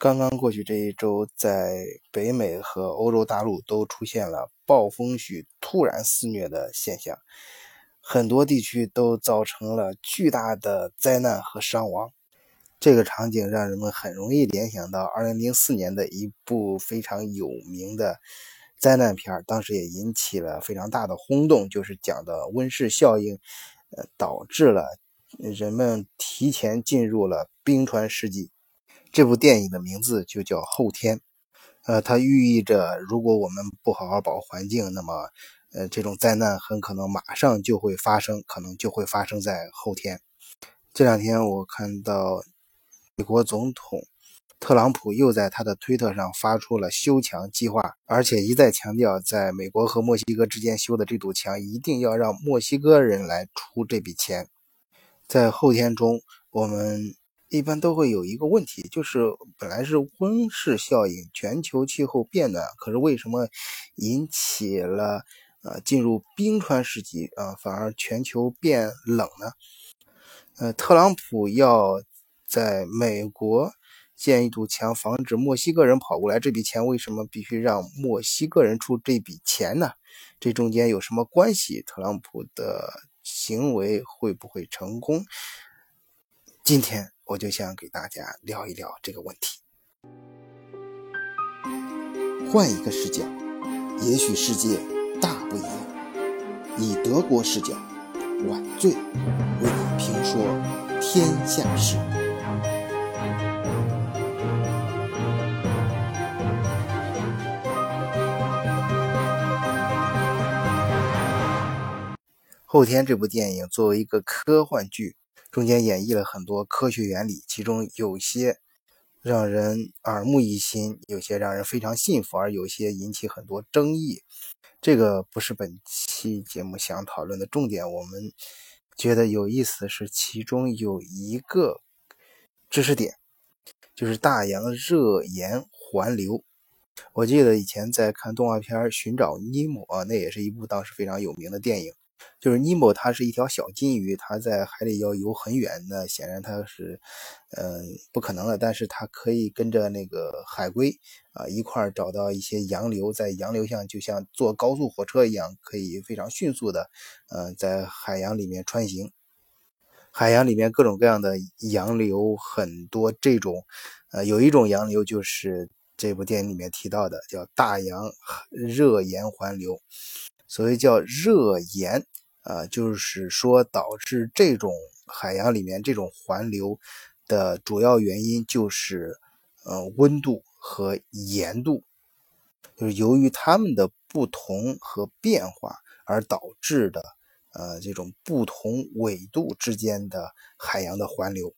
刚刚过去这一周，在北美和欧洲大陆都出现了暴风雪突然肆虐的现象，很多地区都造成了巨大的灾难和伤亡。这个场景让人们很容易联想到2004年的一部非常有名的灾难片，当时也引起了非常大的轰动，就是讲的温室效应，呃，导致了人们提前进入了冰川世纪。这部电影的名字就叫《后天》，呃，它寓意着如果我们不好好保护环境，那么，呃，这种灾难很可能马上就会发生，可能就会发生在后天。这两天我看到美国总统特朗普又在他的推特上发出了修墙计划，而且一再强调，在美国和墨西哥之间修的这堵墙一定要让墨西哥人来出这笔钱。在后天中，我们。一般都会有一个问题，就是本来是温室效应，全球气候变暖，可是为什么引起了呃进入冰川时期啊，反而全球变冷呢？呃，特朗普要在美国建一堵墙，防止墨西哥人跑过来，这笔钱为什么必须让墨西哥人出这笔钱呢？这中间有什么关系？特朗普的行为会不会成功？今天。我就想给大家聊一聊这个问题。换一个视角，也许世界大不一样。以德国视角，晚醉为你评说天下事。后天这部电影作为一个科幻剧。中间演绎了很多科学原理，其中有些让人耳目一新，有些让人非常信服，而有些引起很多争议。这个不是本期节目想讨论的重点。我们觉得有意思的是，其中有一个知识点，就是大洋热盐环流。我记得以前在看动画片《寻找尼莫》，那也是一部当时非常有名的电影。就是尼莫，它是一条小金鱼，它在海里要游很远，那显然它是，嗯，不可能的。但是它可以跟着那个海龟啊一块儿找到一些洋流，在洋流上就像坐高速火车一样，可以非常迅速的，嗯，在海洋里面穿行。海洋里面各种各样的洋流很多，这种，呃，有一种洋流就是这部电影里面提到的，叫大洋热盐环流。所谓叫热盐，啊，就是说导致这种海洋里面这种环流的主要原因就是，呃，温度和盐度，就是由于它们的不同和变化而导致的，呃，这种不同纬度之间的海洋的环流。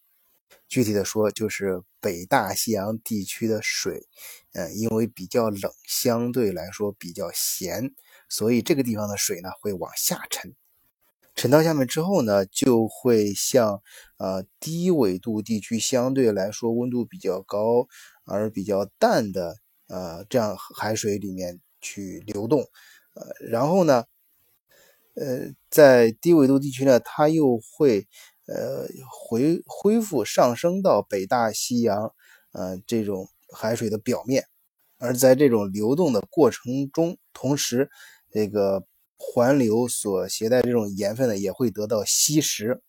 具体的说，就是北大西洋地区的水，嗯，因为比较冷，相对来说比较咸。所以这个地方的水呢会往下沉，沉到下面之后呢，就会向呃低纬度地区相对来说温度比较高而比较淡的呃这样海水里面去流动，呃然后呢，呃在低纬度地区呢，它又会呃回恢复上升到北大西洋呃这种海水的表面，而在这种流动的过程中，同时。这个环流所携带这种盐分呢，也会得到吸食，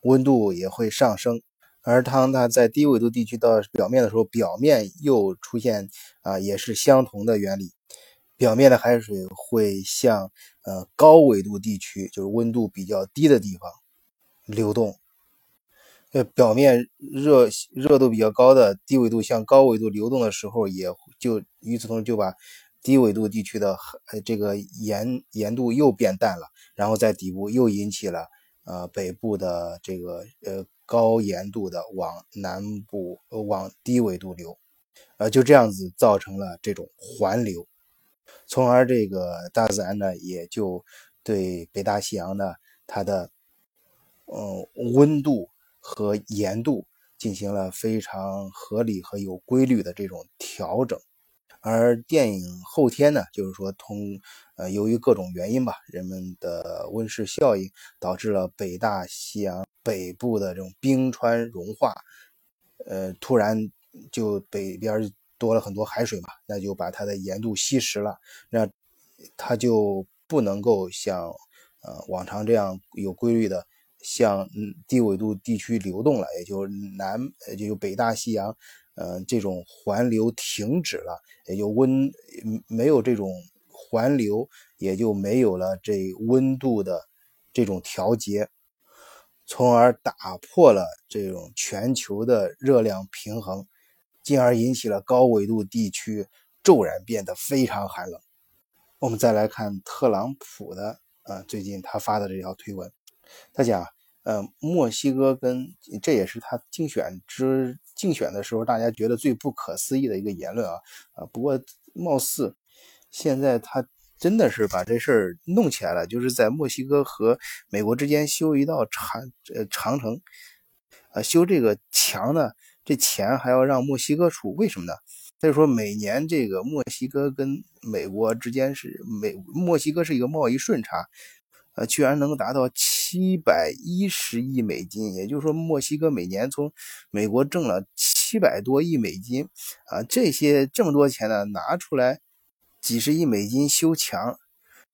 温度也会上升。而当它在低纬度地区到表面的时候，表面又出现啊，也是相同的原理。表面的海水会向呃高纬度地区，就是温度比较低的地方流动。呃，表面热热度比较高的低纬度向高纬度流动的时候，也就与此同时就把。低纬度地区的呃这个盐盐度又变淡了，然后在底部又引起了呃北部的这个呃高盐度的往南部往低纬度流，呃就这样子造成了这种环流，从而这个大自然呢也就对北大西洋呢它的嗯温度和盐度进行了非常合理和有规律的这种调整。而电影后天呢，就是说，通呃，由于各种原因吧，人们的温室效应导致了北大西洋北部的这种冰川融化，呃，突然就北边多了很多海水嘛，那就把它的盐度稀释了，那它就不能够像呃往常这样有规律的向低纬度地区流动了，也就南也就北大西洋，呃这种环流停止了，也就温没有这种环流，也就没有了这温度的这种调节。从而打破了这种全球的热量平衡，进而引起了高纬度地区骤然变得非常寒冷。我们再来看特朗普的，呃，最近他发的这条推文，他讲，呃，墨西哥跟这也是他竞选之竞选的时候大家觉得最不可思议的一个言论啊，啊，不过貌似现在他。真的是把这事儿弄起来了，就是在墨西哥和美国之间修一道长呃长城，啊，修这个墙呢，这钱还要让墨西哥出，为什么呢？他就说每年这个墨西哥跟美国之间是美墨西哥是一个贸易顺差，呃，居然能达到七七百一十亿美金，也就是说墨西哥每年从美国挣了七百多亿美金，啊，这些这么多钱呢拿出来。几十亿美金修墙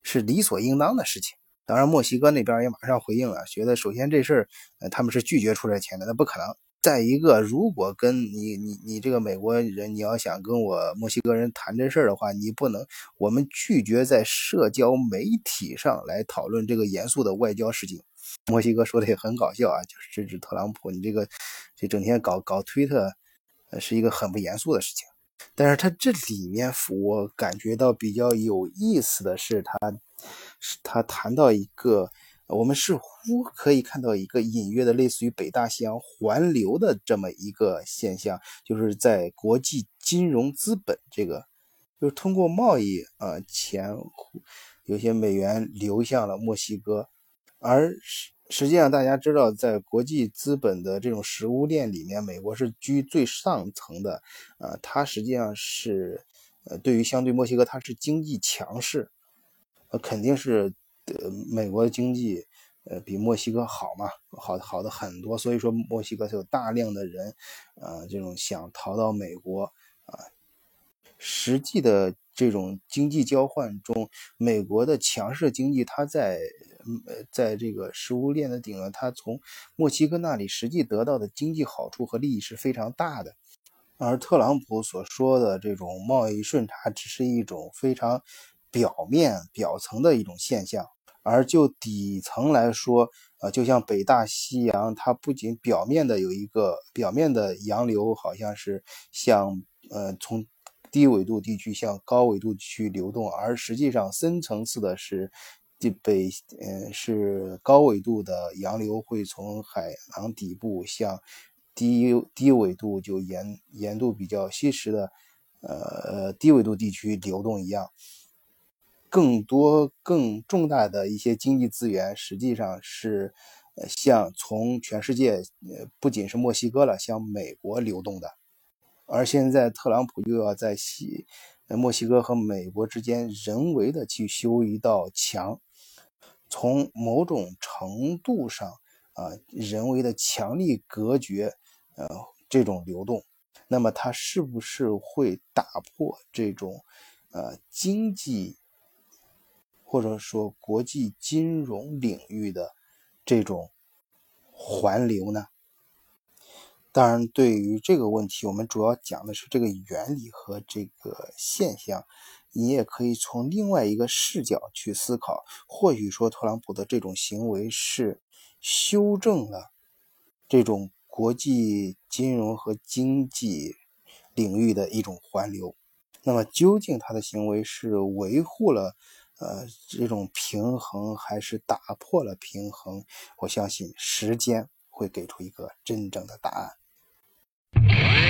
是理所应当的事情。当然，墨西哥那边也马上回应了，觉得首先这事儿，呃，他们是拒绝出这钱的，那不可能。再一个，如果跟你、你、你这个美国人，你要想跟我墨西哥人谈这事儿的话，你不能，我们拒绝在社交媒体上来讨论这个严肃的外交事情。墨西哥说的也很搞笑啊，就是制止特朗普，你这个这整天搞搞推特，是一个很不严肃的事情。但是他这里面，我感觉到比较有意思的是，他他谈到一个，我们似乎可以看到一个隐约的类似于北大西洋环流的这么一个现象，就是在国际金融资本这个，就是通过贸易啊钱，有些美元流向了墨西哥，而实。实际上，大家知道，在国际资本的这种食物链里面，美国是居最上层的。啊，它实际上是，呃，对于相对墨西哥，它是经济强势，呃，肯定是，呃，美国的经济，呃，比墨西哥好嘛，好好的很多。所以说，墨西哥是有大量的人，啊，这种想逃到美国，啊，实际的这种经济交换中，美国的强势经济，它在。呃，在这个食物链的顶端，它从墨西哥那里实际得到的经济好处和利益是非常大的。而特朗普所说的这种贸易顺差，只是一种非常表面、表层的一种现象。而就底层来说，呃，就像北大西洋，它不仅表面的有一个表面的洋流，好像是向呃从低纬度地区向高纬度区流动，而实际上深层次的是。地北，嗯，是高纬度的洋流会从海洋底部向低低纬度就盐盐度比较稀释的，呃低纬度地区流动一样。更多更重大的一些经济资源，实际上是呃向从全世界，呃不仅是墨西哥了，向美国流动的。而现在特朗普又要在西墨西哥和美国之间人为的去修一道墙。从某种程度上，啊，人为的强力隔绝，呃，这种流动，那么它是不是会打破这种，呃，经济或者说国际金融领域的这种环流呢？当然，对于这个问题，我们主要讲的是这个原理和这个现象。你也可以从另外一个视角去思考，或许说特朗普的这种行为是修正了这种国际金融和经济领域的一种环流。那么，究竟他的行为是维护了呃这种平衡还是打破了平衡我相信时间会给出一个真正的答案。